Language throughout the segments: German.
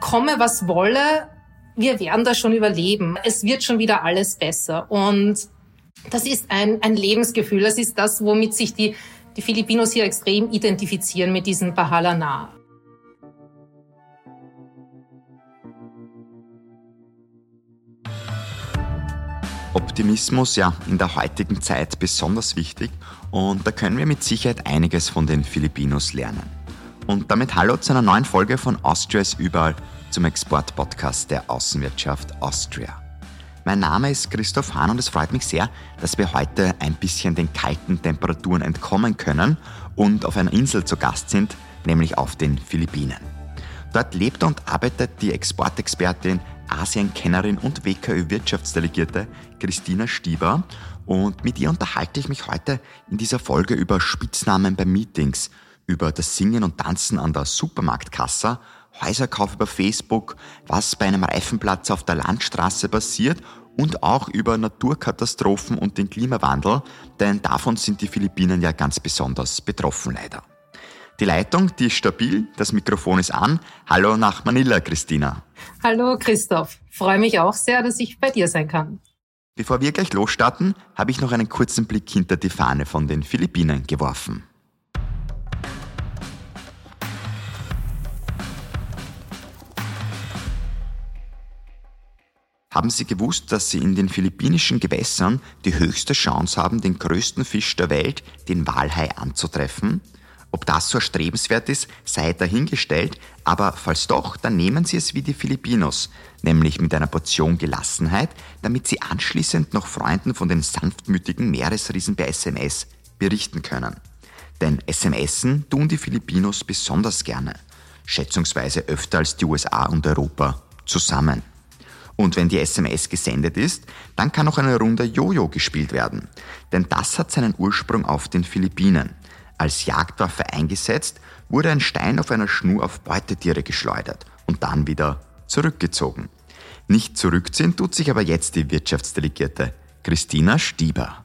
komme, was wolle, wir werden das schon überleben. Es wird schon wieder alles besser. Und das ist ein, ein Lebensgefühl. Das ist das, womit sich die, die Filipinos hier extrem identifizieren mit diesem Bahala Optimismus ja in der heutigen Zeit besonders wichtig und da können wir mit Sicherheit einiges von den Filipinos lernen. Und damit hallo zu einer neuen Folge von Austria ist überall zum Export-Podcast der Außenwirtschaft Austria. Mein Name ist Christoph Hahn und es freut mich sehr, dass wir heute ein bisschen den kalten Temperaturen entkommen können und auf einer Insel zu Gast sind, nämlich auf den Philippinen. Dort lebt und arbeitet die Exportexpertin, Asienkennerin und WKÖ-Wirtschaftsdelegierte Christina Stieber und mit ihr unterhalte ich mich heute in dieser Folge über Spitznamen bei Meetings, über das Singen und Tanzen an der Supermarktkasse Häuserkauf über Facebook, was bei einem Reifenplatz auf der Landstraße passiert und auch über Naturkatastrophen und den Klimawandel, denn davon sind die Philippinen ja ganz besonders betroffen leider. Die Leitung, die ist stabil, das Mikrofon ist an. Hallo nach Manila, Christina. Hallo Christoph, freue mich auch sehr, dass ich bei dir sein kann. Bevor wir gleich losstarten, habe ich noch einen kurzen Blick hinter die Fahne von den Philippinen geworfen. Haben Sie gewusst, dass Sie in den philippinischen Gewässern die höchste Chance haben, den größten Fisch der Welt, den Walhai, anzutreffen? Ob das so erstrebenswert ist, sei dahingestellt, aber falls doch, dann nehmen Sie es wie die Filipinos, nämlich mit einer Portion Gelassenheit, damit Sie anschließend noch Freunden von den sanftmütigen Meeresriesen per SMS berichten können. Denn SMSen tun die Filipinos besonders gerne, schätzungsweise öfter als die USA und Europa zusammen. Und wenn die SMS gesendet ist, dann kann auch eine Runde Jojo gespielt werden. Denn das hat seinen Ursprung auf den Philippinen. Als Jagdwaffe eingesetzt, wurde ein Stein auf einer Schnur auf Beutetiere geschleudert und dann wieder zurückgezogen. Nicht zurückziehen tut sich aber jetzt die Wirtschaftsdelegierte Christina Stieber.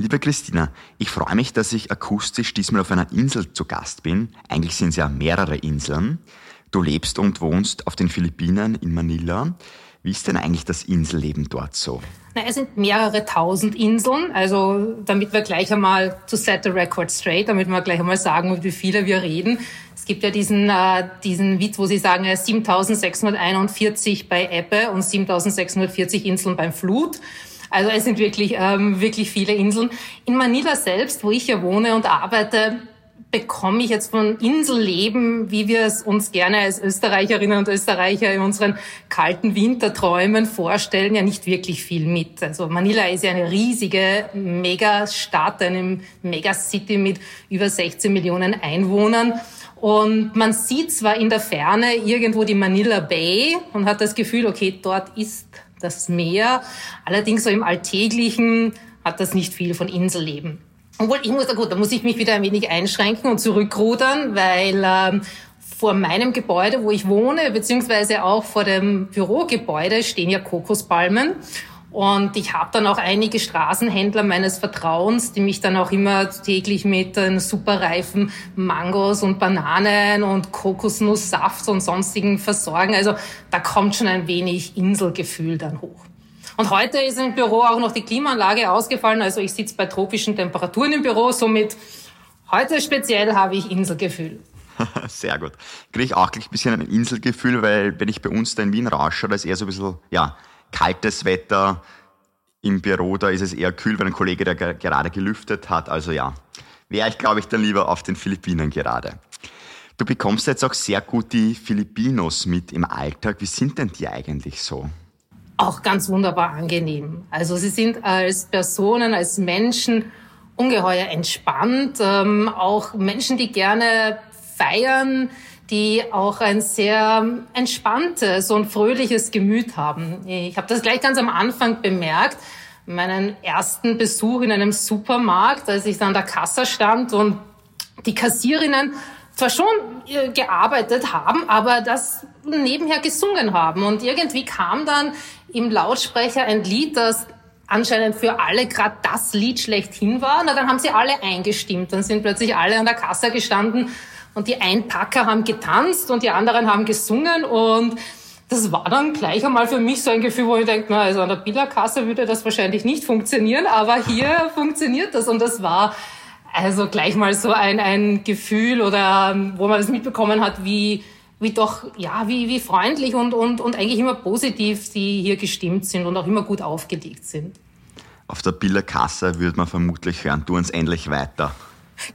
Liebe Christina, ich freue mich, dass ich akustisch diesmal auf einer Insel zu Gast bin. Eigentlich sind es ja mehrere Inseln. Du lebst und wohnst auf den Philippinen in Manila. Wie ist denn eigentlich das Inselleben dort so? Na, es sind mehrere tausend Inseln, also damit wir gleich einmal to set the record straight, damit wir gleich einmal sagen, wie viele wir reden. Es gibt ja diesen, äh, diesen Witz, wo sie sagen, 7641 äh, bei Ebbe und 7640 Inseln beim Flut. Also es sind wirklich, ähm, wirklich viele Inseln. In Manila selbst, wo ich ja wohne und arbeite, bekomme ich jetzt von Inselleben, wie wir es uns gerne als Österreicherinnen und Österreicher in unseren kalten Winterträumen vorstellen, ja nicht wirklich viel mit. Also Manila ist ja eine riesige Megastadt, eine Megacity mit über 16 Millionen Einwohnern. Und man sieht zwar in der Ferne irgendwo die Manila Bay und hat das Gefühl, okay, dort ist das Meer. Allerdings so im Alltäglichen hat das nicht viel von Inselleben. Obwohl, ich muss, gut, da muss ich mich wieder ein wenig einschränken und zurückrudern, weil ähm, vor meinem Gebäude, wo ich wohne, beziehungsweise auch vor dem Bürogebäude stehen ja Kokospalmen. Und ich habe dann auch einige Straßenhändler meines Vertrauens, die mich dann auch immer täglich mit äh, superreifen Mangos und Bananen und Kokosnusssaft und sonstigen versorgen. Also da kommt schon ein wenig Inselgefühl dann hoch. Und heute ist im Büro auch noch die Klimaanlage ausgefallen. Also ich sitze bei tropischen Temperaturen im Büro. Somit heute speziell habe ich Inselgefühl. Sehr gut. Kriege ich auch gleich ein bisschen ein Inselgefühl, weil wenn ich bei uns da in Wien rausche, da ist eher so ein bisschen, ja, kaltes Wetter im Büro, da ist es eher kühl, weil ein Kollege da gerade gelüftet hat. Also ja, wäre ich, glaube ich, dann lieber auf den Philippinen gerade. Du bekommst jetzt auch sehr gut die Filipinos mit im Alltag. Wie sind denn die eigentlich so? Auch ganz wunderbar angenehm. Also sie sind als Personen, als Menschen ungeheuer entspannt. Ähm, auch Menschen, die gerne feiern, die auch ein sehr entspanntes und fröhliches Gemüt haben. Ich habe das gleich ganz am Anfang bemerkt, meinen ersten Besuch in einem Supermarkt, als ich dann an der Kasse stand und die Kassierinnen zwar schon äh, gearbeitet haben, aber das nebenher gesungen haben. Und irgendwie kam dann im Lautsprecher ein Lied, das anscheinend für alle gerade das Lied schlechthin war. Na, dann haben sie alle eingestimmt. Dann sind plötzlich alle an der Kasse gestanden und die Einpacker haben getanzt und die anderen haben gesungen und das war dann gleich einmal für mich so ein Gefühl, wo ich denke, na, also an der Billerkasse würde das wahrscheinlich nicht funktionieren, aber hier funktioniert das und das war also gleich mal so ein, ein Gefühl oder wo man das mitbekommen hat, wie, wie doch, ja, wie, wie freundlich und, und, und eigentlich immer positiv sie hier gestimmt sind und auch immer gut aufgelegt sind. Auf der Billerkasse würde man vermutlich hören, tu uns endlich weiter.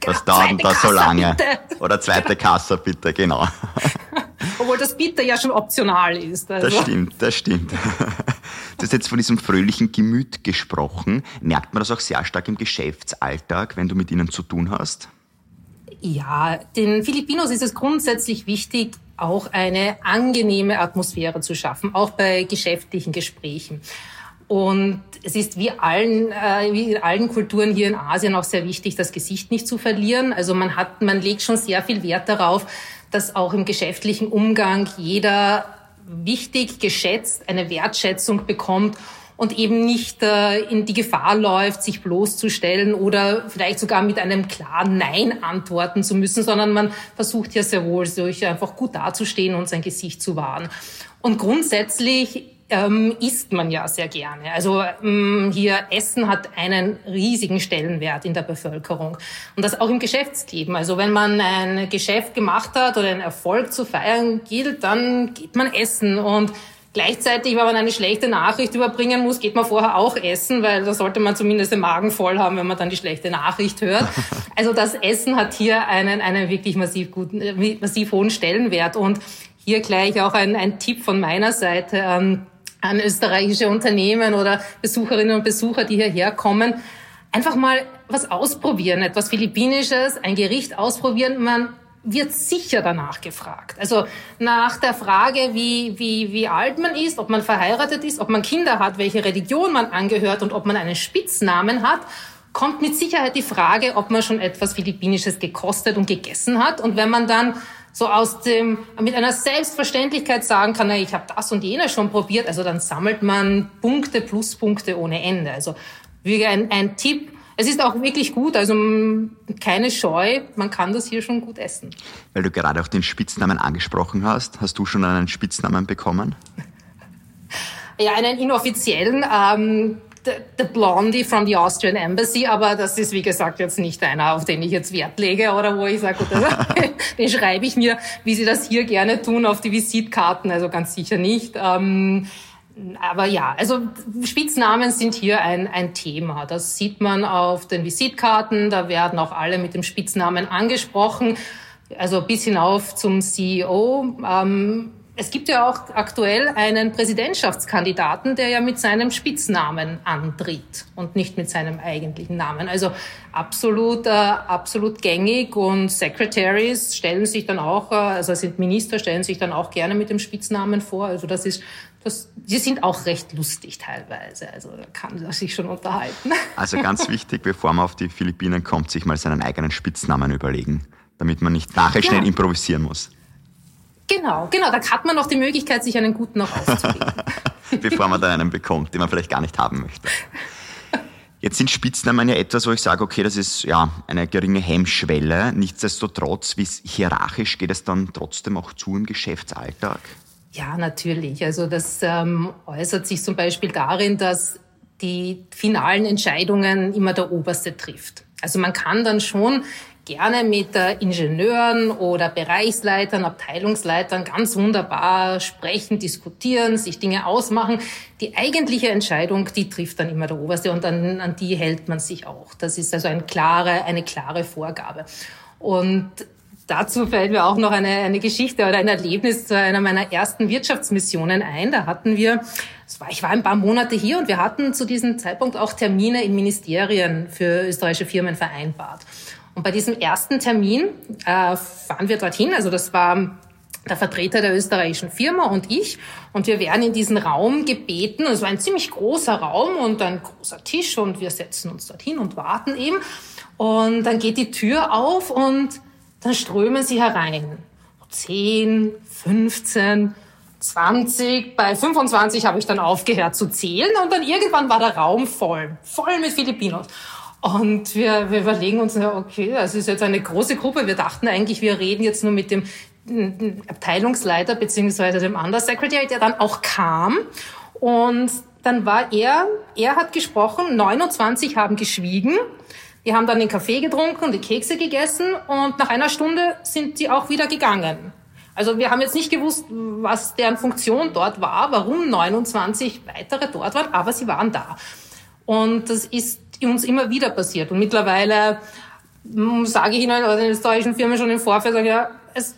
Genau, das dauert da so lange. Bitte. Oder zweite Kasse bitte, genau. Obwohl das bitte ja schon optional ist. Also. Das stimmt, das stimmt. Du hast jetzt von diesem fröhlichen Gemüt gesprochen. Merkt man das auch sehr stark im Geschäftsalltag, wenn du mit ihnen zu tun hast? Ja, den Filipinos ist es grundsätzlich wichtig, auch eine angenehme Atmosphäre zu schaffen, auch bei geschäftlichen Gesprächen. Und es ist wie allen, äh, wie in allen Kulturen hier in Asien auch sehr wichtig, das Gesicht nicht zu verlieren. Also man hat, man legt schon sehr viel Wert darauf, dass auch im geschäftlichen Umgang jeder wichtig geschätzt eine Wertschätzung bekommt und eben nicht äh, in die Gefahr läuft, sich bloßzustellen oder vielleicht sogar mit einem klaren Nein antworten zu müssen, sondern man versucht ja sehr wohl, sich einfach gut dazustehen und sein Gesicht zu wahren. Und grundsätzlich ähm, isst man ja sehr gerne. Also ähm, hier Essen hat einen riesigen Stellenwert in der Bevölkerung und das auch im Geschäftsleben. Also wenn man ein Geschäft gemacht hat oder einen Erfolg zu feiern gilt, dann geht man essen und Gleichzeitig, wenn man eine schlechte Nachricht überbringen muss, geht man vorher auch essen, weil da sollte man zumindest den Magen voll haben, wenn man dann die schlechte Nachricht hört. Also das Essen hat hier einen, einen wirklich massiv guten, massiv hohen Stellenwert. Und hier gleich auch ein, ein Tipp von meiner Seite. Ähm, an österreichische Unternehmen oder Besucherinnen und Besucher, die hierher kommen, einfach mal was ausprobieren, etwas Philippinisches, ein Gericht ausprobieren. Man wird sicher danach gefragt. Also nach der Frage, wie, wie, wie alt man ist, ob man verheiratet ist, ob man Kinder hat, welche Religion man angehört und ob man einen Spitznamen hat, kommt mit Sicherheit die Frage, ob man schon etwas Philippinisches gekostet und gegessen hat. Und wenn man dann so aus dem, mit einer Selbstverständlichkeit sagen kann, na, ich habe das und jenes schon probiert, also dann sammelt man Punkte, Pluspunkte ohne Ende. Also wie ein, ein Tipp, es ist auch wirklich gut, also keine Scheu, man kann das hier schon gut essen. Weil du gerade auch den Spitznamen angesprochen hast, hast du schon einen Spitznamen bekommen? Ja, einen inoffiziellen. Ähm, the, the Blondie from the Austrian Embassy, aber das ist wie gesagt jetzt nicht einer, auf den ich jetzt Wert lege oder wo ich sage, den schreibe ich mir, wie Sie das hier gerne tun, auf die Visitkarten, also ganz sicher nicht. Ähm, aber ja, also Spitznamen sind hier ein, ein Thema. Das sieht man auf den Visitkarten. Da werden auch alle mit dem Spitznamen angesprochen. Also bis hinauf zum CEO. Ähm, es gibt ja auch aktuell einen Präsidentschaftskandidaten, der ja mit seinem Spitznamen antritt und nicht mit seinem eigentlichen Namen. Also absolut, äh, absolut gängig und Secretaries stellen sich dann auch, äh, also sind Minister, stellen sich dann auch gerne mit dem Spitznamen vor. Also das ist, das, die sind auch recht lustig teilweise. Also da kann man sich schon unterhalten. Also ganz wichtig, bevor man auf die Philippinen kommt, sich mal seinen eigenen Spitznamen überlegen, damit man nicht nachher schnell ja. improvisieren muss. Genau, genau. Da hat man noch die Möglichkeit, sich einen guten noch auszuwählen. Bevor man dann einen bekommt, den man vielleicht gar nicht haben möchte. Jetzt sind Spitznamen ja etwas, wo ich sage, okay, das ist ja eine geringe Hemmschwelle. Nichtsdestotrotz, wie hierarchisch geht es dann trotzdem auch zu im Geschäftsalltag? Ja, natürlich. Also das ähm, äußert sich zum Beispiel darin, dass die finalen Entscheidungen immer der Oberste trifft. Also man kann dann schon gerne mit Ingenieuren oder Bereichsleitern, Abteilungsleitern ganz wunderbar sprechen, diskutieren, sich Dinge ausmachen. Die eigentliche Entscheidung, die trifft dann immer der Oberste und an, an die hält man sich auch. Das ist also eine klare, eine klare Vorgabe. Und Dazu fällt mir auch noch eine, eine Geschichte oder ein Erlebnis zu einer meiner ersten Wirtschaftsmissionen ein. Da hatten wir, ich war ein paar Monate hier und wir hatten zu diesem Zeitpunkt auch Termine in Ministerien für österreichische Firmen vereinbart. Und bei diesem ersten Termin äh, fahren wir dorthin. Also das war der Vertreter der österreichischen Firma und ich. Und wir werden in diesen Raum gebeten. Es war ein ziemlich großer Raum und ein großer Tisch und wir setzen uns dorthin und warten eben. Und dann geht die Tür auf und dann strömen sie herein. 10, 15, 20, bei 25 habe ich dann aufgehört zu zählen und dann irgendwann war der Raum voll, voll mit Filipinos. Und wir, wir überlegen uns, okay, das ist jetzt eine große Gruppe. Wir dachten eigentlich, wir reden jetzt nur mit dem Abteilungsleiter beziehungsweise dem Undersecretary, der dann auch kam. Und dann war er, er hat gesprochen, 29 haben geschwiegen. Die haben dann den Kaffee getrunken, die Kekse gegessen und nach einer Stunde sind sie auch wieder gegangen. Also wir haben jetzt nicht gewusst, was deren Funktion dort war, warum 29 weitere dort waren, aber sie waren da. Und das ist uns immer wieder passiert. Und mittlerweile hm, sage ich Ihnen, oder den österreichischen Firmen schon im Vorfeld, sage ja, es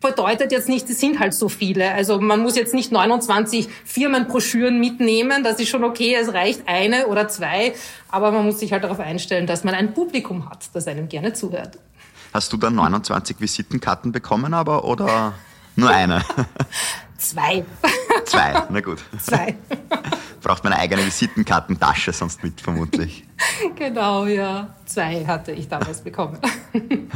bedeutet jetzt nicht, es sind halt so viele. Also man muss jetzt nicht 29 Firmenbroschüren mitnehmen, das ist schon okay, es reicht eine oder zwei, aber man muss sich halt darauf einstellen, dass man ein Publikum hat, das einem gerne zuhört. Hast du dann 29 Visitenkarten bekommen, aber oder nur eine? Zwei. Zwei, na gut. Zwei. Braucht man eine eigene Visitenkartentasche sonst mit, vermutlich. Genau, ja. Zwei hatte ich damals bekommen.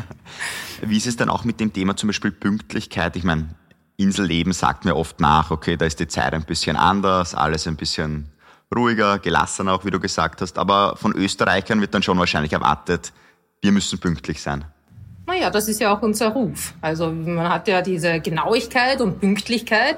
Wie ist es dann auch mit dem Thema zum Beispiel Pünktlichkeit? Ich meine, Inselleben sagt mir oft nach, okay, da ist die Zeit ein bisschen anders, alles ein bisschen ruhiger, gelassener, auch wie du gesagt hast. Aber von Österreichern wird dann schon wahrscheinlich erwartet, wir müssen pünktlich sein. Naja, das ist ja auch unser Ruf. Also man hat ja diese Genauigkeit und Pünktlichkeit.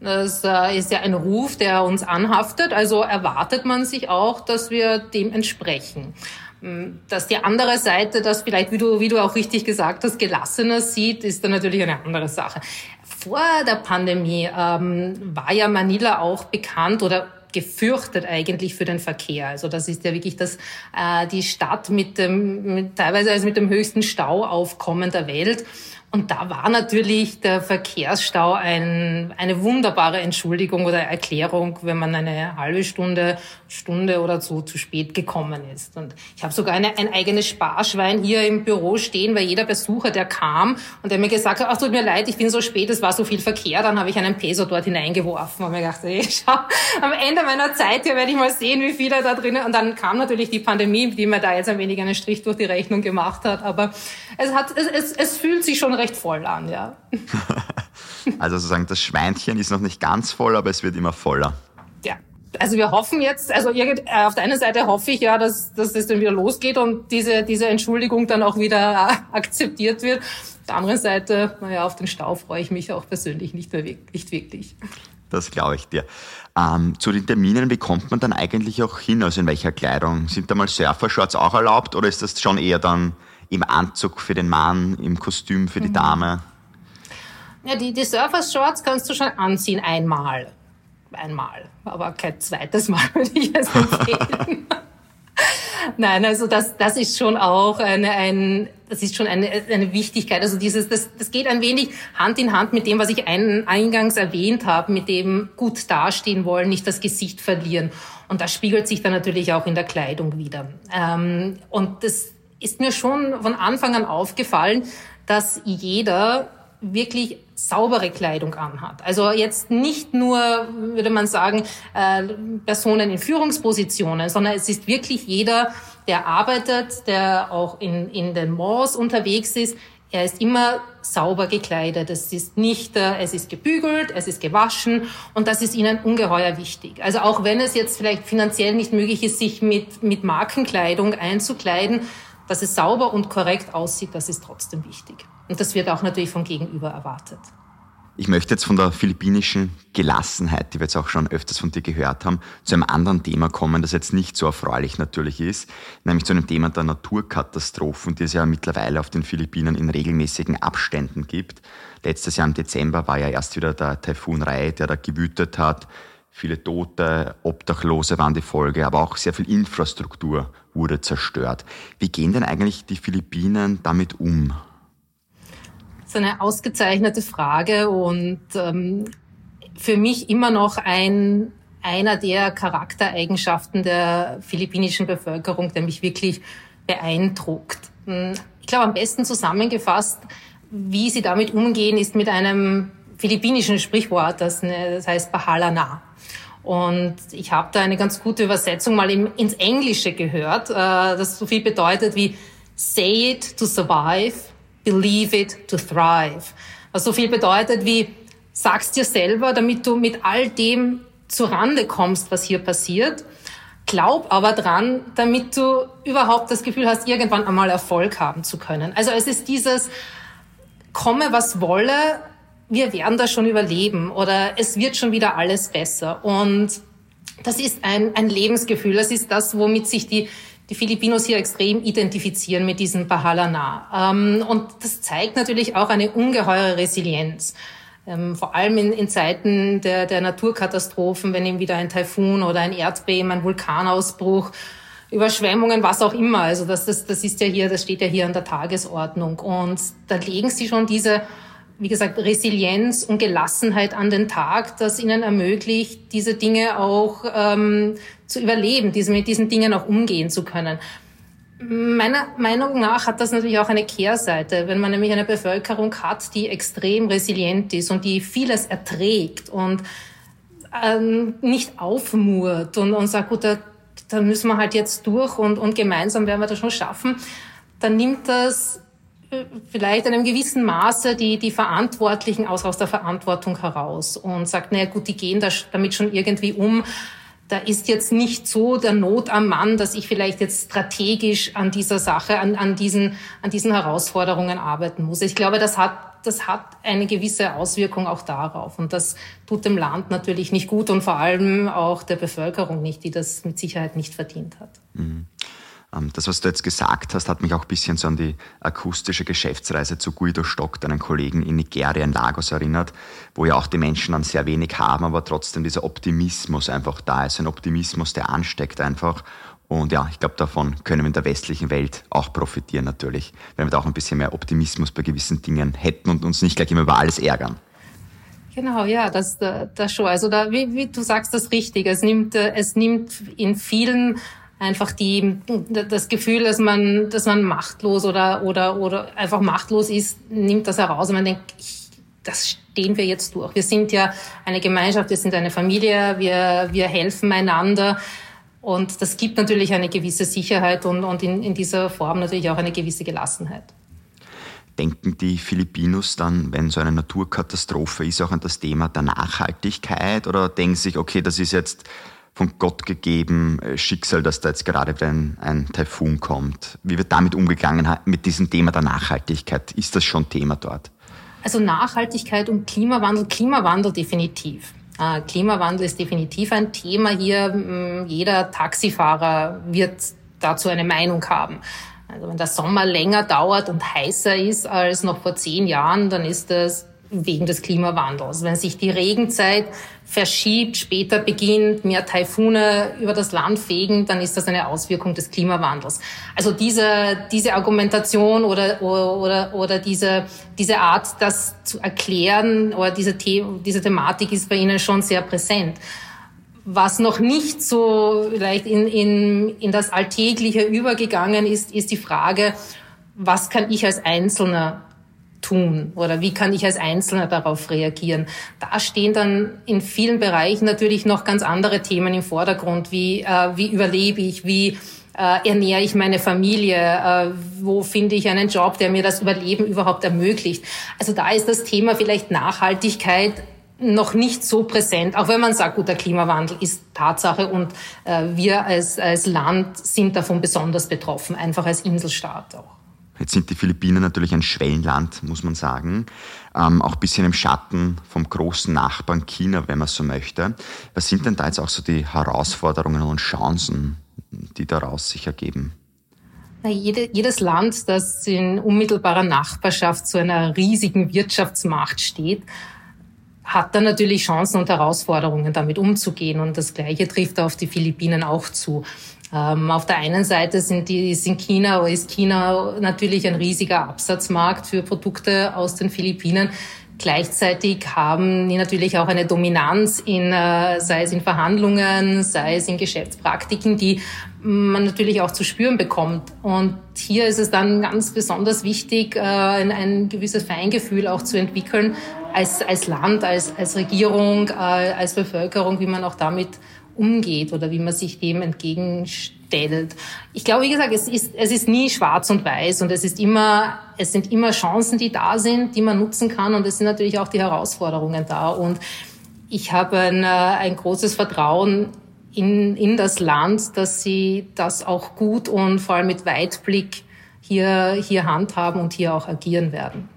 Das äh, ist ja ein Ruf, der uns anhaftet. Also erwartet man sich auch, dass wir dem entsprechen. Hm, dass die andere Seite das vielleicht, wie du, wie du auch richtig gesagt hast, gelassener sieht, ist dann natürlich eine andere Sache. Vor der Pandemie ähm, war ja Manila auch bekannt oder gefürchtet eigentlich für den Verkehr. Also das ist ja wirklich das, äh, die Stadt mit dem, mit, teilweise also mit dem höchsten Stauaufkommen der Welt. Und da war natürlich der Verkehrsstau ein, eine wunderbare Entschuldigung oder Erklärung, wenn man eine halbe Stunde, Stunde oder so zu spät gekommen ist. Und ich habe sogar eine, ein eigenes Sparschwein hier im Büro stehen, weil jeder Besucher, der kam und der mir gesagt hat, ach tut mir leid, ich bin so spät, es war so viel Verkehr, dann habe ich einen Peso dort hineingeworfen und mir gedacht, ey, schau, am Ende meiner Zeit hier werde ich mal sehen, wie viele da drinnen. Und dann kam natürlich die Pandemie, die mir da jetzt ein wenig einen Strich durch die Rechnung gemacht hat. Aber es hat, es, es, es fühlt sich schon recht voll an, ja. also sozusagen das Schweinchen ist noch nicht ganz voll, aber es wird immer voller. Ja. Also wir hoffen jetzt, also äh, auf der einen Seite hoffe ich ja, dass, dass das dann wieder losgeht und diese, diese Entschuldigung dann auch wieder äh, akzeptiert wird. Auf der anderen Seite, naja, auf den Stau freue ich mich auch persönlich nicht, mehr, nicht wirklich. Das glaube ich dir. Ähm, zu den Terminen, wie kommt man dann eigentlich auch hin? Also in welcher Kleidung? Sind da mal Surfershorts auch erlaubt oder ist das schon eher dann im Anzug für den Mann, im Kostüm für die mhm. Dame? Ja, die, die Surfer-Shorts kannst du schon anziehen einmal. Einmal, aber kein zweites Mal würde ich es empfehlen. Nein, also das, das ist schon auch eine, ein, das ist schon eine, eine Wichtigkeit. Also dieses, das, das geht ein wenig Hand in Hand mit dem, was ich ein, eingangs erwähnt habe, mit dem gut dastehen wollen, nicht das Gesicht verlieren. Und das spiegelt sich dann natürlich auch in der Kleidung wieder. Ähm, und das ist mir schon von Anfang an aufgefallen, dass jeder wirklich saubere Kleidung anhat. Also jetzt nicht nur, würde man sagen, äh, Personen in Führungspositionen, sondern es ist wirklich jeder, der arbeitet, der auch in, in den Malls unterwegs ist, er ist immer sauber gekleidet. Es ist nicht, äh, es ist gebügelt, es ist gewaschen und das ist ihnen ungeheuer wichtig. Also auch wenn es jetzt vielleicht finanziell nicht möglich ist, sich mit, mit Markenkleidung einzukleiden, dass es sauber und korrekt aussieht, das ist trotzdem wichtig. Und das wird auch natürlich vom Gegenüber erwartet. Ich möchte jetzt von der philippinischen Gelassenheit, die wir jetzt auch schon öfters von dir gehört haben, zu einem anderen Thema kommen, das jetzt nicht so erfreulich natürlich ist, nämlich zu einem Thema der Naturkatastrophen, die es ja mittlerweile auf den Philippinen in regelmäßigen Abständen gibt. Letztes Jahr im Dezember war ja erst wieder der Taifun Rai, der da gewütet hat. Viele Tote, Obdachlose waren die Folge, aber auch sehr viel Infrastruktur wurde zerstört. Wie gehen denn eigentlich die Philippinen damit um? Das ist eine ausgezeichnete Frage und ähm, für mich immer noch ein, einer der Charaktereigenschaften der philippinischen Bevölkerung, der mich wirklich beeindruckt. Ich glaube, am besten zusammengefasst, wie sie damit umgehen, ist mit einem philippinischen Sprichwort, das, das heißt Bahala na. Und ich habe da eine ganz gute Übersetzung mal im, ins Englische gehört, äh, das so viel bedeutet wie Say it to survive, believe it to thrive. Was so viel bedeutet wie sag's dir selber, damit du mit all dem zurande kommst, was hier passiert. Glaub aber dran, damit du überhaupt das Gefühl hast, irgendwann einmal Erfolg haben zu können. Also es ist dieses, komme was wolle, wir werden das schon überleben oder es wird schon wieder alles besser. Und das ist ein, ein Lebensgefühl. Das ist das, womit sich die, die Filipinos hier extrem identifizieren mit diesem Bahalana. Ähm, und das zeigt natürlich auch eine ungeheure Resilienz. Ähm, vor allem in, in Zeiten der, der Naturkatastrophen, wenn eben wieder ein Taifun oder ein Erdbeben, ein Vulkanausbruch, Überschwemmungen, was auch immer. Also das, das, das ist ja hier, das steht ja hier an der Tagesordnung. Und da legen sie schon diese wie gesagt, Resilienz und Gelassenheit an den Tag, das ihnen ermöglicht, diese Dinge auch ähm, zu überleben, diese, mit diesen Dingen auch umgehen zu können. Meiner Meinung nach hat das natürlich auch eine Kehrseite, wenn man nämlich eine Bevölkerung hat, die extrem resilient ist und die vieles erträgt und ähm, nicht aufmurt und, und sagt, gut, da, da müssen wir halt jetzt durch und, und gemeinsam werden wir das schon schaffen, dann nimmt das vielleicht in einem gewissen Maße die, die Verantwortlichen aus, aus der Verantwortung heraus und sagt, naja gut, die gehen da, damit schon irgendwie um. Da ist jetzt nicht so der Not am Mann, dass ich vielleicht jetzt strategisch an dieser Sache, an, an, diesen, an diesen Herausforderungen arbeiten muss. Ich glaube, das hat, das hat eine gewisse Auswirkung auch darauf. Und das tut dem Land natürlich nicht gut und vor allem auch der Bevölkerung nicht, die das mit Sicherheit nicht verdient hat. Mhm. Ähm, das, was du jetzt gesagt hast, hat mich auch ein bisschen so an die akustische Geschäftsreise zu Guido Stock, deinen Kollegen in Nigeria, in Lagos erinnert, wo ja auch die Menschen dann sehr wenig haben, aber trotzdem dieser Optimismus einfach da ist. Ein Optimismus, der ansteckt einfach. Und ja, ich glaube, davon können wir in der westlichen Welt auch profitieren natürlich, wenn wir da auch ein bisschen mehr Optimismus bei gewissen Dingen hätten und uns nicht gleich immer über alles ärgern. Genau, ja, das, das schon. Also da, wie, wie du sagst, das richtig. Es nimmt, es nimmt in vielen einfach die, das Gefühl, dass man, dass man machtlos oder, oder, oder einfach machtlos ist, nimmt das heraus und man denkt, ich, das stehen wir jetzt durch. Wir sind ja eine Gemeinschaft, wir sind eine Familie, wir, wir helfen einander. Und das gibt natürlich eine gewisse Sicherheit und, und in, in dieser Form natürlich auch eine gewisse Gelassenheit. Denken die Filipinos dann, wenn so eine Naturkatastrophe ist, auch an das Thema der Nachhaltigkeit oder denken sich, okay, das ist jetzt von Gott gegeben äh, Schicksal, dass da jetzt gerade ein, ein Taifun kommt. Wie wird damit umgegangen mit diesem Thema der Nachhaltigkeit? Ist das schon Thema dort? Also Nachhaltigkeit und Klimawandel, Klimawandel definitiv. Äh, Klimawandel ist definitiv ein Thema hier. Jeder Taxifahrer wird dazu eine Meinung haben. Also wenn der Sommer länger dauert und heißer ist als noch vor zehn Jahren, dann ist das wegen des Klimawandels. Wenn sich die Regenzeit verschiebt, später beginnt, mehr Taifune über das Land fegen, dann ist das eine Auswirkung des Klimawandels. Also diese, diese Argumentation oder, oder, oder diese, diese Art, das zu erklären oder diese, The diese Thematik ist bei Ihnen schon sehr präsent. Was noch nicht so vielleicht in, in, in das Alltägliche übergegangen ist, ist die Frage, was kann ich als Einzelner tun oder wie kann ich als Einzelner darauf reagieren? Da stehen dann in vielen Bereichen natürlich noch ganz andere Themen im Vordergrund, wie äh, wie überlebe ich, wie äh, ernähre ich meine Familie, äh, wo finde ich einen Job, der mir das Überleben überhaupt ermöglicht. Also da ist das Thema vielleicht Nachhaltigkeit noch nicht so präsent, auch wenn man sagt, gut, der Klimawandel ist Tatsache und äh, wir als, als Land sind davon besonders betroffen, einfach als Inselstaat auch. Jetzt sind die Philippinen natürlich ein Schwellenland, muss man sagen. Ähm, auch ein bisschen im Schatten vom großen Nachbarn China, wenn man so möchte. Was sind denn da jetzt auch so die Herausforderungen und Chancen, die daraus sich ergeben? Na, jede, jedes Land, das in unmittelbarer Nachbarschaft zu einer riesigen Wirtschaftsmacht steht, hat dann natürlich Chancen und Herausforderungen, damit umzugehen. Und das Gleiche trifft auf die Philippinen auch zu. Ähm, auf der einen Seite sind die, sind China, ist China natürlich ein riesiger Absatzmarkt für Produkte aus den Philippinen. Gleichzeitig haben die natürlich auch eine Dominanz in, äh, sei es in Verhandlungen, sei es in Geschäftspraktiken, die man natürlich auch zu spüren bekommt. Und hier ist es dann ganz besonders wichtig, äh, ein, ein gewisses Feingefühl auch zu entwickeln als, als Land, als, als Regierung, äh, als Bevölkerung, wie man auch damit umgeht oder wie man sich dem entgegenstellt. Ich glaube, wie gesagt, es ist, es ist nie schwarz und weiß und es ist immer, es sind immer Chancen, die da sind, die man nutzen kann und es sind natürlich auch die Herausforderungen da und ich habe ein, äh, ein großes Vertrauen in, in das Land, dass sie das auch gut und vor allem mit Weitblick hier, hier handhaben und hier auch agieren werden.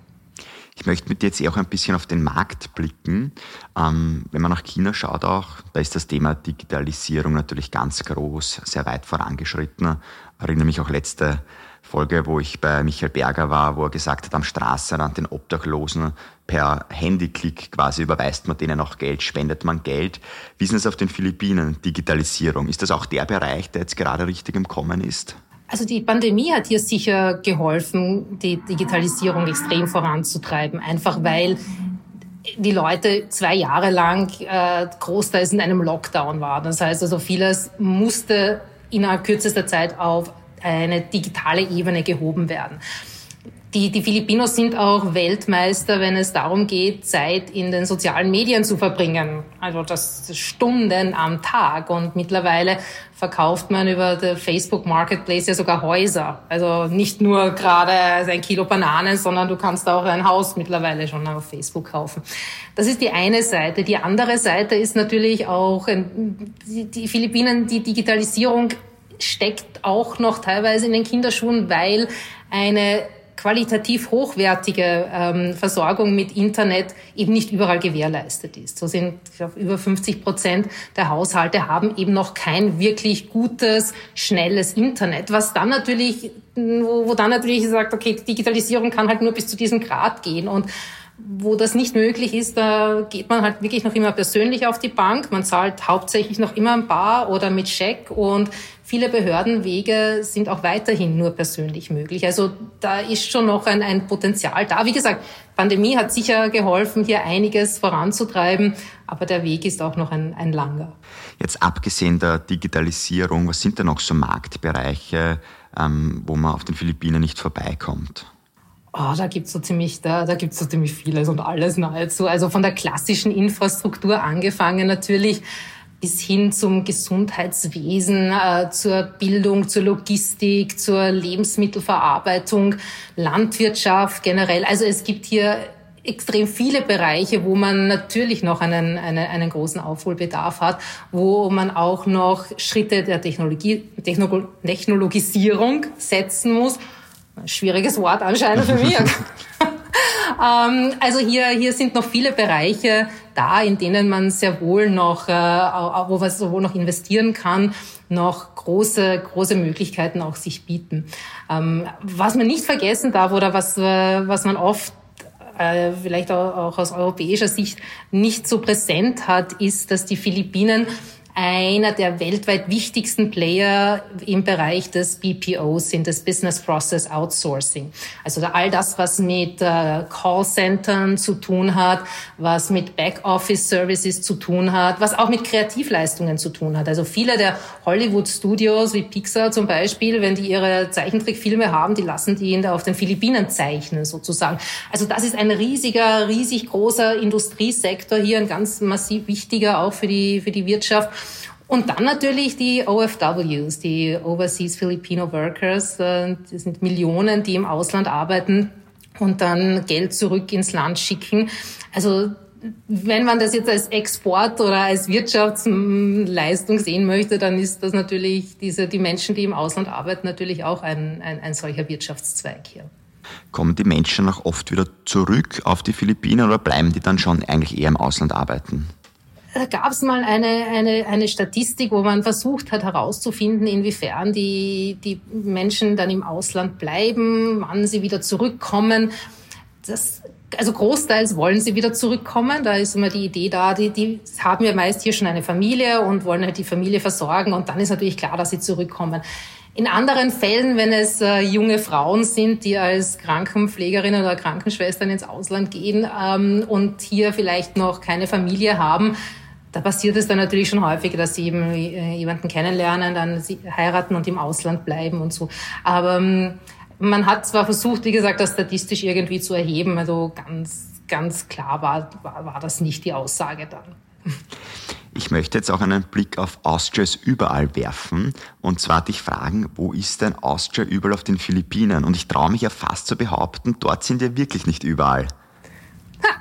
Ich möchte mit dir jetzt auch ein bisschen auf den Markt blicken. Ähm, wenn man nach China schaut auch, da ist das Thema Digitalisierung natürlich ganz groß, sehr weit vorangeschritten. Ich erinnere mich auch letzte Folge, wo ich bei Michael Berger war, wo er gesagt hat, am Straßenrand den Obdachlosen per Handyklick quasi überweist man denen auch Geld, spendet man Geld. Wie ist es auf den Philippinen, Digitalisierung? Ist das auch der Bereich, der jetzt gerade richtig im Kommen ist? Also die Pandemie hat hier sicher geholfen, die Digitalisierung extrem voranzutreiben, einfach weil die Leute zwei Jahre lang äh, großteils in einem Lockdown waren. Das heißt also vieles musste innerhalb kürzester Zeit auf eine digitale Ebene gehoben werden. Die, die Filipinos sind auch Weltmeister, wenn es darum geht, Zeit in den sozialen Medien zu verbringen. Also das Stunden am Tag. Und mittlerweile verkauft man über der Facebook Marketplace ja sogar Häuser. Also nicht nur gerade ein Kilo Bananen, sondern du kannst auch ein Haus mittlerweile schon auf Facebook kaufen. Das ist die eine Seite. Die andere Seite ist natürlich auch die Philippinen, die Digitalisierung steckt auch noch teilweise in den Kinderschuhen, weil eine qualitativ hochwertige ähm, Versorgung mit Internet eben nicht überall gewährleistet ist. So sind ich glaube, über 50 Prozent der Haushalte haben eben noch kein wirklich gutes, schnelles Internet, was dann natürlich, wo, wo dann natürlich sagt, okay, Digitalisierung kann halt nur bis zu diesem Grad gehen und wo das nicht möglich ist, da geht man halt wirklich noch immer persönlich auf die Bank. Man zahlt hauptsächlich noch immer ein Bar oder mit Scheck und viele Behördenwege sind auch weiterhin nur persönlich möglich. Also da ist schon noch ein, ein Potenzial da. Wie gesagt, Pandemie hat sicher geholfen, hier einiges voranzutreiben, aber der Weg ist auch noch ein, ein langer. Jetzt abgesehen der Digitalisierung, was sind da noch so Marktbereiche, ähm, wo man auf den Philippinen nicht vorbeikommt? Oh, da gibt's so ziemlich, da, da gibt's so ziemlich vieles und alles nahezu. Also von der klassischen Infrastruktur angefangen natürlich bis hin zum Gesundheitswesen, äh, zur Bildung, zur Logistik, zur Lebensmittelverarbeitung, Landwirtschaft generell. Also es gibt hier extrem viele Bereiche, wo man natürlich noch einen, einen, einen großen Aufholbedarf hat, wo man auch noch Schritte der Technologie, Technologisierung setzen muss Schwieriges Wort anscheinend für mich. ähm, also hier, hier sind noch viele Bereiche da, in denen man sehr wohl noch, äh, wo man sowohl noch investieren kann, noch große, große Möglichkeiten auch sich bieten. Ähm, was man nicht vergessen darf oder was, äh, was man oft äh, vielleicht auch aus europäischer Sicht nicht so präsent hat, ist, dass die Philippinen einer der weltweit wichtigsten Player im Bereich des BPOs sind, des Business Process Outsourcing. Also all das, was mit äh, Callcentern zu tun hat, was mit Backoffice Services zu tun hat, was auch mit Kreativleistungen zu tun hat. Also viele der Hollywood Studios wie Pixar zum Beispiel, wenn die ihre Zeichentrickfilme haben, die lassen die auf den Philippinen zeichnen sozusagen. Also das ist ein riesiger, riesig großer Industriesektor hier, ein ganz massiv wichtiger auch für die, für die Wirtschaft. Und dann natürlich die OFWs, die Overseas Filipino Workers. Äh, das sind Millionen, die im Ausland arbeiten und dann Geld zurück ins Land schicken. Also wenn man das jetzt als Export oder als Wirtschaftsleistung sehen möchte, dann ist das natürlich diese, die Menschen, die im Ausland arbeiten, natürlich auch ein, ein, ein solcher Wirtschaftszweig hier. Kommen die Menschen auch oft wieder zurück auf die Philippinen oder bleiben die dann schon eigentlich eher im Ausland arbeiten? Da gab es mal eine, eine, eine Statistik, wo man versucht hat herauszufinden, inwiefern die, die Menschen dann im Ausland bleiben, wann sie wieder zurückkommen. Das, also großteils wollen sie wieder zurückkommen. Da ist immer die Idee da, die, die haben ja meist hier schon eine Familie und wollen halt die Familie versorgen. Und dann ist natürlich klar, dass sie zurückkommen. In anderen Fällen, wenn es äh, junge Frauen sind, die als Krankenpflegerinnen oder Krankenschwestern ins Ausland gehen ähm, und hier vielleicht noch keine Familie haben, da passiert es dann natürlich schon häufig, dass sie eben äh, jemanden kennenlernen, dann heiraten und im Ausland bleiben und so. Aber ähm, man hat zwar versucht, wie gesagt, das statistisch irgendwie zu erheben, also ganz, ganz klar war, war, war das nicht die Aussage dann. Ich möchte jetzt auch einen Blick auf Austrias überall werfen und zwar dich fragen, wo ist denn Austria überall auf den Philippinen? Und ich traue mich ja fast zu behaupten, dort sind wir wirklich nicht überall.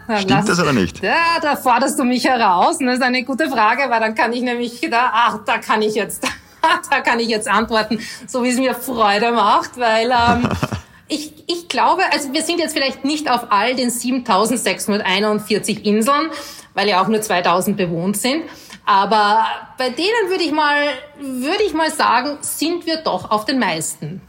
Ha, Stimmt lass, das oder nicht? Ja, da forderst du mich heraus. Das ist eine gute Frage, weil dann kann ich nämlich, da, ach, da kann ich jetzt, da kann ich jetzt antworten, so wie es mir Freude macht, weil ähm, ich, ich glaube, also wir sind jetzt vielleicht nicht auf all den 7641 Inseln, weil ja auch nur 2000 bewohnt sind. Aber bei denen würde ich mal, würde ich mal sagen, sind wir doch auf den meisten.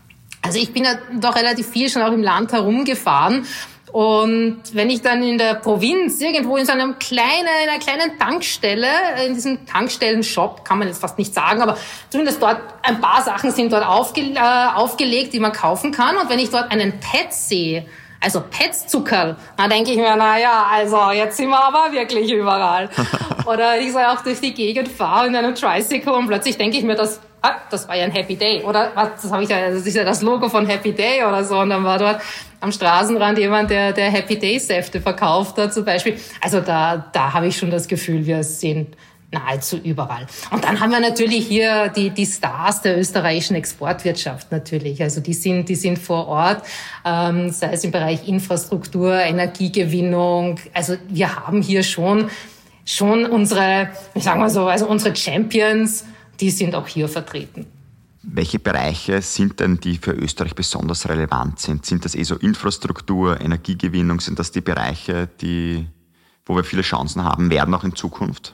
Also ich bin ja doch relativ viel schon auch im Land herumgefahren und wenn ich dann in der Provinz irgendwo in so einem kleinen, in einer kleinen Tankstelle, in diesem Tankstellenshop, kann man jetzt fast nicht sagen, aber zumindest dort ein paar Sachen sind dort aufge, äh, aufgelegt, die man kaufen kann. Und wenn ich dort einen Pet sehe, also Petszuckerl, dann denke ich mir, na ja, also jetzt sind wir aber wirklich überall. Oder ich so auch durch die Gegend fahre in einem Tricycle und plötzlich denke ich mir, das, ah, das war ja ein Happy Day. Oder was, das habe ich ja, das ist ja das Logo von Happy Day oder so. Und dann war dort am Straßenrand jemand, der, der Happy Day Säfte verkauft hat zum Beispiel. Also da, da habe ich schon das Gefühl, wir sind nahezu überall. Und dann haben wir natürlich hier die, die Stars der österreichischen Exportwirtschaft natürlich. Also die sind, die sind vor Ort, ähm, sei es im Bereich Infrastruktur, Energiegewinnung. Also wir haben hier schon, schon unsere, ich sag mal so, also unsere Champions, die sind auch hier vertreten. Welche Bereiche sind denn, die für Österreich besonders relevant sind? Sind das eh so Infrastruktur, Energiegewinnung? Sind das die Bereiche, die, wo wir viele Chancen haben werden, auch in Zukunft?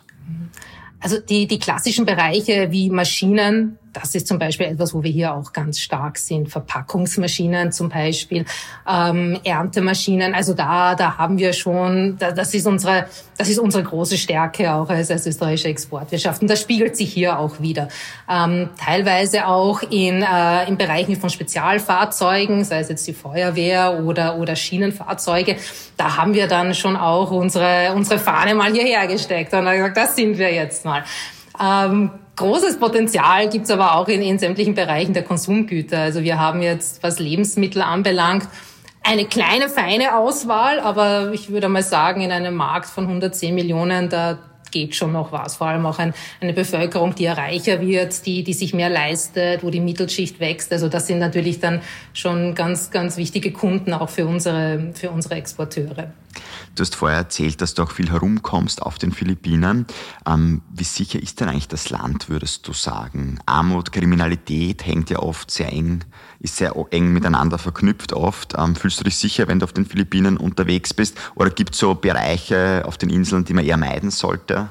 Also die, die klassischen Bereiche wie Maschinen, das ist zum Beispiel etwas, wo wir hier auch ganz stark sind. Verpackungsmaschinen zum Beispiel, ähm, Erntemaschinen. Also da, da haben wir schon, da, das ist unsere, das ist unsere große Stärke auch als, als österreichische Exportwirtschaft. Und das spiegelt sich hier auch wieder. Ähm, teilweise auch in, äh, in Bereichen von Spezialfahrzeugen, sei es jetzt die Feuerwehr oder, oder Schienenfahrzeuge. Da haben wir dann schon auch unsere, unsere Fahne mal hierher gesteckt und gesagt, das sind wir jetzt mal. Ähm, großes Potenzial gibt's aber auch in, in sämtlichen Bereichen der Konsumgüter. Also wir haben jetzt, was Lebensmittel anbelangt, eine kleine, feine Auswahl, aber ich würde mal sagen, in einem Markt von 110 Millionen, da geht schon noch was. Vor allem auch ein, eine Bevölkerung, die ja reicher wird, die, die sich mehr leistet, wo die Mittelschicht wächst. Also das sind natürlich dann schon ganz, ganz wichtige Kunden auch für unsere, für unsere Exporteure. Du hast vorher erzählt, dass du auch viel herumkommst auf den Philippinen. Ähm, wie sicher ist denn eigentlich das Land, würdest du sagen? Armut, Kriminalität hängt ja oft sehr eng, ist sehr eng miteinander verknüpft oft. Ähm, fühlst du dich sicher, wenn du auf den Philippinen unterwegs bist? Oder gibt es so Bereiche auf den Inseln, die man eher meiden sollte?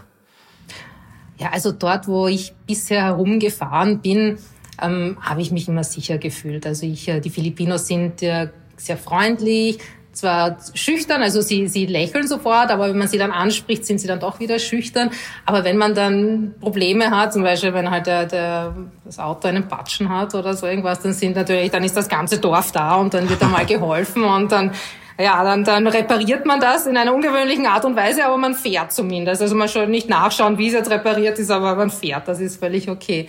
Ja, also dort, wo ich bisher herumgefahren bin, ähm, habe ich mich immer sicher gefühlt. Also ich, äh, die Filipinos sind äh, sehr freundlich, zwar schüchtern, also sie, sie lächeln sofort, aber wenn man sie dann anspricht, sind sie dann doch wieder schüchtern. Aber wenn man dann Probleme hat, zum Beispiel wenn halt der, der, das Auto einen Patschen hat oder so irgendwas, dann sind natürlich, dann ist das ganze Dorf da und dann wird einmal geholfen und dann ja, dann, dann repariert man das in einer ungewöhnlichen Art und Weise, aber man fährt zumindest. Also man soll nicht nachschauen, wie es jetzt repariert ist, aber man fährt, das ist völlig okay.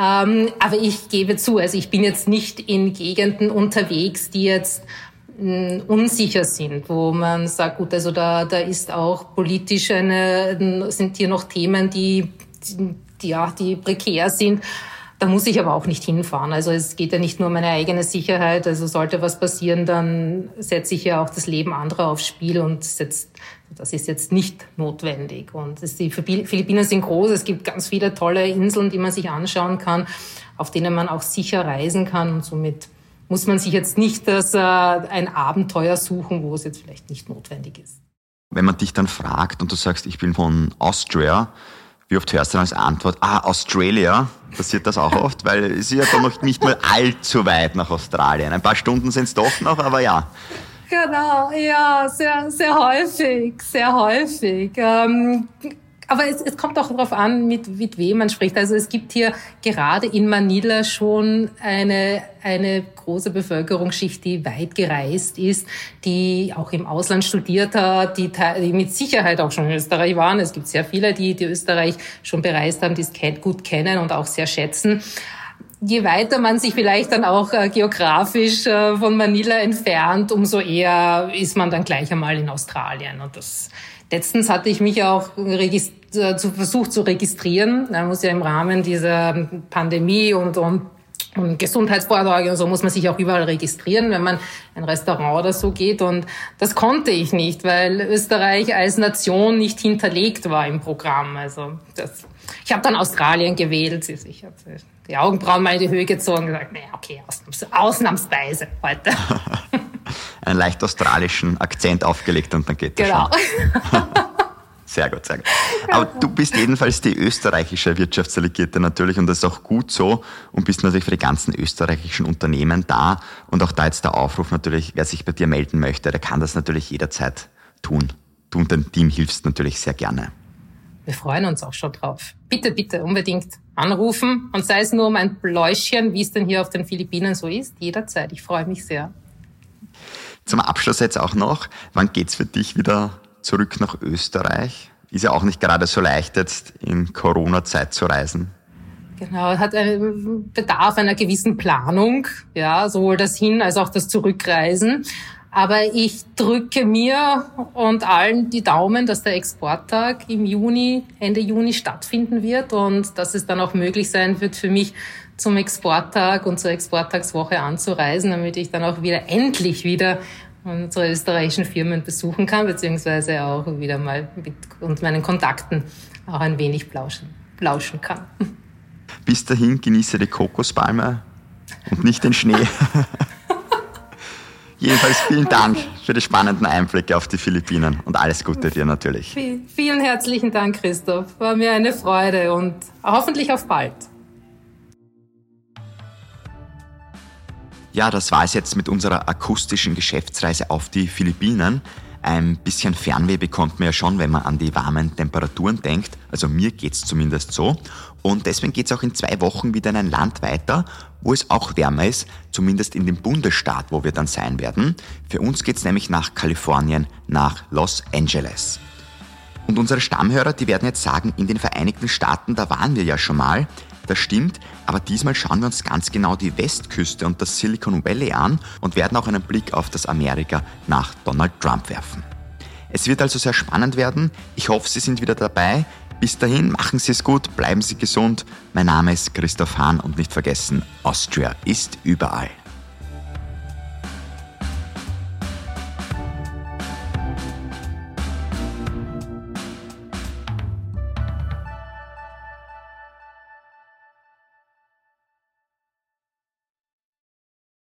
Ähm, aber ich gebe zu, also ich bin jetzt nicht in Gegenden unterwegs, die jetzt unsicher sind, wo man sagt, gut, also da, da ist auch politisch eine, sind hier noch Themen, die, die, ja, die prekär sind. Da muss ich aber auch nicht hinfahren. Also es geht ja nicht nur um meine eigene Sicherheit. Also sollte was passieren, dann setze ich ja auch das Leben anderer aufs Spiel und setzt, das ist jetzt nicht notwendig. Und die Philippinen sind groß. Es gibt ganz viele tolle Inseln, die man sich anschauen kann, auf denen man auch sicher reisen kann und somit muss man sich jetzt nicht das, äh, ein Abenteuer suchen, wo es jetzt vielleicht nicht notwendig ist. Wenn man dich dann fragt und du sagst, ich bin von Austria, wie oft hörst du dann als Antwort, ah, Australia? Passiert das auch oft? Weil es ist ja dann noch nicht mal allzu weit nach Australien. Ein paar Stunden sind es doch noch, aber ja. Genau, ja, sehr, sehr häufig, sehr häufig. Ähm, aber es, es kommt auch darauf an, mit, mit wem man spricht. Also es gibt hier gerade in Manila schon eine, eine große Bevölkerungsschicht, die weit gereist ist, die auch im Ausland studiert hat, die, die mit Sicherheit auch schon in Österreich waren. Es gibt sehr viele, die, die Österreich schon bereist haben, die es gut kennen und auch sehr schätzen je weiter man sich vielleicht dann auch äh, geografisch äh, von Manila entfernt, umso eher ist man dann gleich einmal in Australien. Und das, Letztens hatte ich mich auch äh, versucht zu registrieren. Da muss ja im Rahmen dieser Pandemie und, und und Gesundheitsvorsorge und so muss man sich auch überall registrieren, wenn man ein Restaurant oder so geht. Und das konnte ich nicht, weil Österreich als Nation nicht hinterlegt war im Programm. Also das, ich habe dann Australien gewählt. Ich habe die Augenbrauen mal in die Höhe gezogen und gesagt, naja, okay, ausnahms ausnahmsweise heute. Einen leicht australischen Akzent aufgelegt und dann geht das genau. schon. Sehr gut, sehr gut. Aber du bist jedenfalls die österreichische Wirtschaftsdelegierte natürlich und das ist auch gut so und bist natürlich für die ganzen österreichischen Unternehmen da. Und auch da jetzt der Aufruf natürlich, wer sich bei dir melden möchte, der kann das natürlich jederzeit tun. Du und dein Team hilfst natürlich sehr gerne. Wir freuen uns auch schon drauf. Bitte, bitte unbedingt anrufen und sei es nur um ein Bläuschen, wie es denn hier auf den Philippinen so ist, jederzeit. Ich freue mich sehr. Zum Abschluss jetzt auch noch, wann geht's für dich wieder zurück nach Österreich? Ist ja auch nicht gerade so leicht jetzt in Corona-Zeit zu reisen. Genau, hat einen Bedarf einer gewissen Planung, ja, sowohl das Hin- als auch das Zurückreisen. Aber ich drücke mir und allen die Daumen, dass der Exporttag im Juni, Ende Juni stattfinden wird und dass es dann auch möglich sein wird für mich, zum Exporttag und zur Exporttagswoche anzureisen, damit ich dann auch wieder endlich wieder unsere österreichischen Firmen besuchen kann, beziehungsweise auch wieder mal mit und meinen Kontakten auch ein wenig plauschen, plauschen kann. Bis dahin genieße die Kokospalme und nicht den Schnee. Jedenfalls vielen Dank für die spannenden Einblicke auf die Philippinen und alles Gute dir natürlich. Vielen herzlichen Dank, Christoph. War mir eine Freude und hoffentlich auf bald. Ja, das war es jetzt mit unserer akustischen Geschäftsreise auf die Philippinen. Ein bisschen Fernweh bekommt man ja schon, wenn man an die warmen Temperaturen denkt. Also mir geht's zumindest so. Und deswegen geht's auch in zwei Wochen wieder in ein Land weiter, wo es auch wärmer ist, zumindest in dem Bundesstaat, wo wir dann sein werden. Für uns geht's nämlich nach Kalifornien, nach Los Angeles. Und unsere Stammhörer, die werden jetzt sagen, in den Vereinigten Staaten, da waren wir ja schon mal. Das stimmt, aber diesmal schauen wir uns ganz genau die Westküste und das Silicon Valley an und werden auch einen Blick auf das Amerika nach Donald Trump werfen. Es wird also sehr spannend werden. Ich hoffe, Sie sind wieder dabei. Bis dahin, machen Sie es gut, bleiben Sie gesund. Mein Name ist Christoph Hahn und nicht vergessen, Austria ist überall.